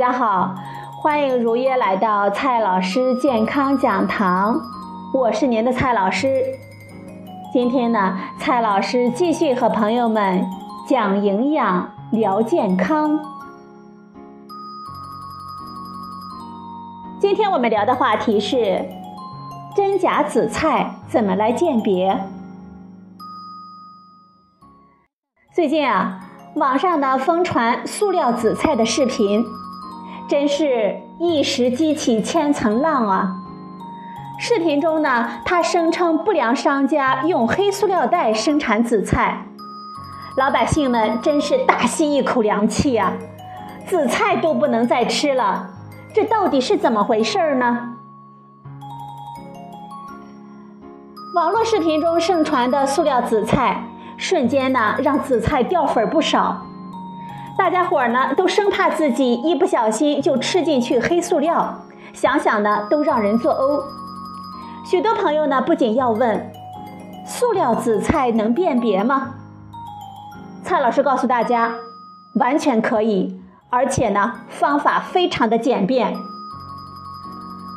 大家好，欢迎如约来到蔡老师健康讲堂，我是您的蔡老师。今天呢，蔡老师继续和朋友们讲营养、聊健康。今天我们聊的话题是真假紫菜怎么来鉴别？最近啊。网上呢疯传塑料紫菜的视频，真是一石激起千层浪啊！视频中呢，他声称不良商家用黑塑料袋生产紫菜，老百姓们真是大吸一口凉气呀！紫菜都不能再吃了，这到底是怎么回事呢？网络视频中盛传的塑料紫菜。瞬间呢，让紫菜掉粉不少，大家伙儿呢都生怕自己一不小心就吃进去黑塑料，想想呢都让人作呕。许多朋友呢不仅要问，塑料紫菜能辨别吗？蔡老师告诉大家，完全可以，而且呢方法非常的简便。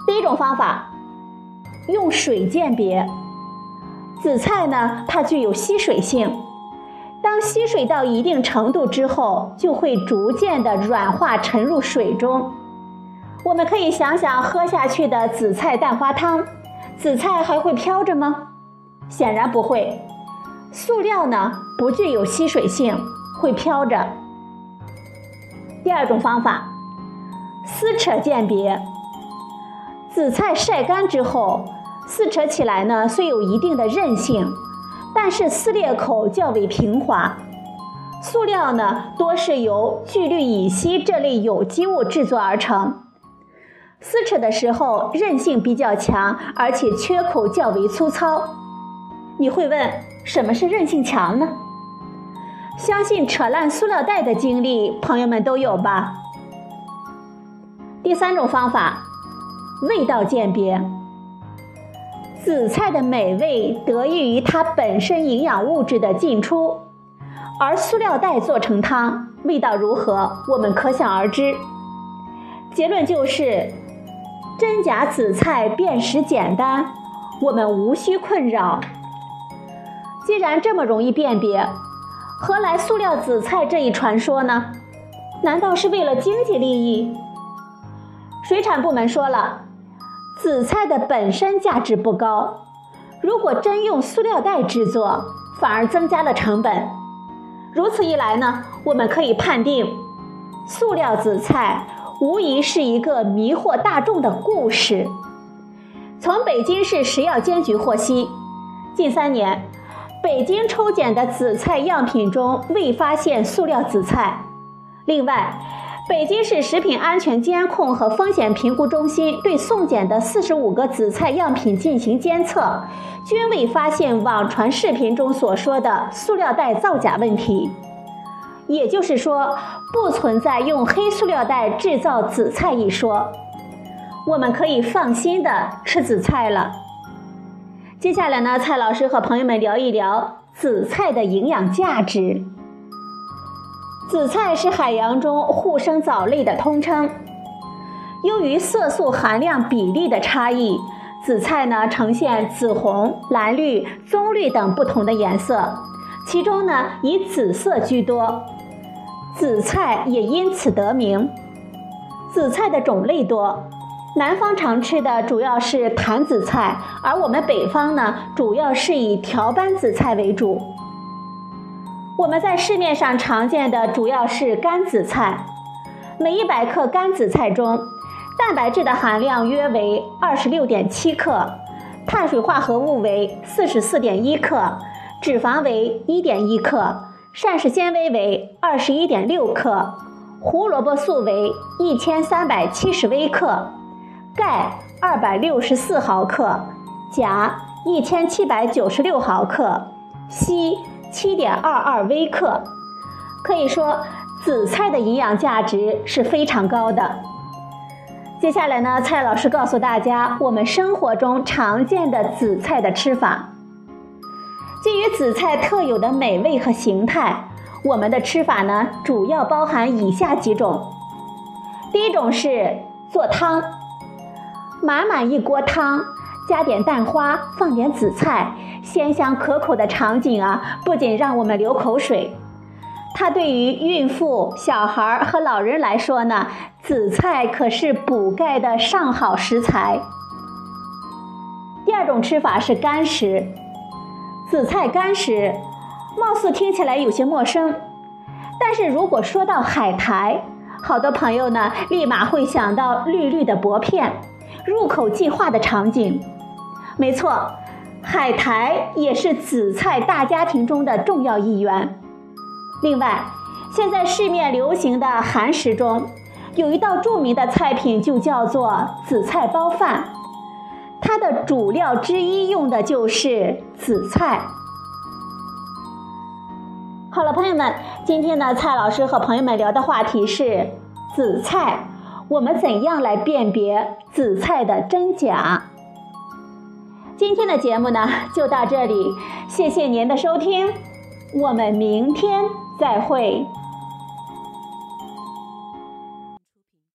第一种方法，用水鉴别。紫菜呢，它具有吸水性，当吸水到一定程度之后，就会逐渐的软化沉入水中。我们可以想想喝下去的紫菜蛋花汤，紫菜还会飘着吗？显然不会。塑料呢，不具有吸水性，会飘着。第二种方法，撕扯鉴别，紫菜晒干之后。撕扯起来呢，虽有一定的韧性，但是撕裂口较为平滑。塑料呢，多是由聚氯乙烯这类有机物制作而成，撕扯的时候韧性比较强，而且缺口较为粗糙。你会问，什么是韧性强呢？相信扯烂塑料袋的经历，朋友们都有吧？第三种方法，味道鉴别。紫菜的美味得益于它本身营养物质的进出，而塑料袋做成汤，味道如何，我们可想而知。结论就是，真假紫菜辨识简单，我们无需困扰。既然这么容易辨别，何来塑料紫菜这一传说呢？难道是为了经济利益？水产部门说了。紫菜的本身价值不高，如果真用塑料袋制作，反而增加了成本。如此一来呢，我们可以判定，塑料紫菜无疑是一个迷惑大众的故事。从北京市食药监局获悉，近三年，北京抽检的紫菜样品中未发现塑料紫菜。另外，北京市食品安全监控和风险评估中心对送检的四十五个紫菜样品进行监测，均未发现网传视频中所说的塑料袋造假问题。也就是说，不存在用黑塑料袋制造紫菜一说，我们可以放心的吃紫菜了。接下来呢，蔡老师和朋友们聊一聊紫菜的营养价值。紫菜是海洋中护生藻类的通称。由于色素含量比例的差异，紫菜呢呈现紫红、蓝绿、棕绿等不同的颜色，其中呢以紫色居多，紫菜也因此得名。紫菜的种类多，南方常吃的主要是坛紫菜，而我们北方呢主要是以条斑紫菜为主。我们在市面上常见的主要是干紫菜，每一百克干紫菜中，蛋白质的含量约为二十六点七克，碳水化合物为四十四点一克，脂肪为一点一克，膳食纤维为二十一点六克，胡萝卜素为一千三百七十微克，钙二百六十四毫克，钾一千七百九十六毫克，硒。七点二二微克，可以说紫菜的营养价值是非常高的。接下来呢，蔡老师告诉大家我们生活中常见的紫菜的吃法。基于紫菜特有的美味和形态，我们的吃法呢主要包含以下几种：第一种是做汤，满满一锅汤，加点蛋花，放点紫菜，鲜香可口的场景啊，不仅让我们流口水。它对于孕妇、小孩和老人来说呢，紫菜可是补钙的上好食材。第二种吃法是干食，紫菜干食，貌似听起来有些陌生，但是如果说到海苔，好多朋友呢立马会想到绿绿的薄片，入口即化的场景。没错，海苔也是紫菜大家庭中的重要一员。另外，现在市面流行的韩食中，有一道著名的菜品就叫做紫菜包饭，它的主料之一用的就是紫菜。好了，朋友们，今天呢，蔡老师和朋友们聊的话题是紫菜，我们怎样来辨别紫菜的真假？今天的节目呢，就到这里，谢谢您的收听，我们明天。再会。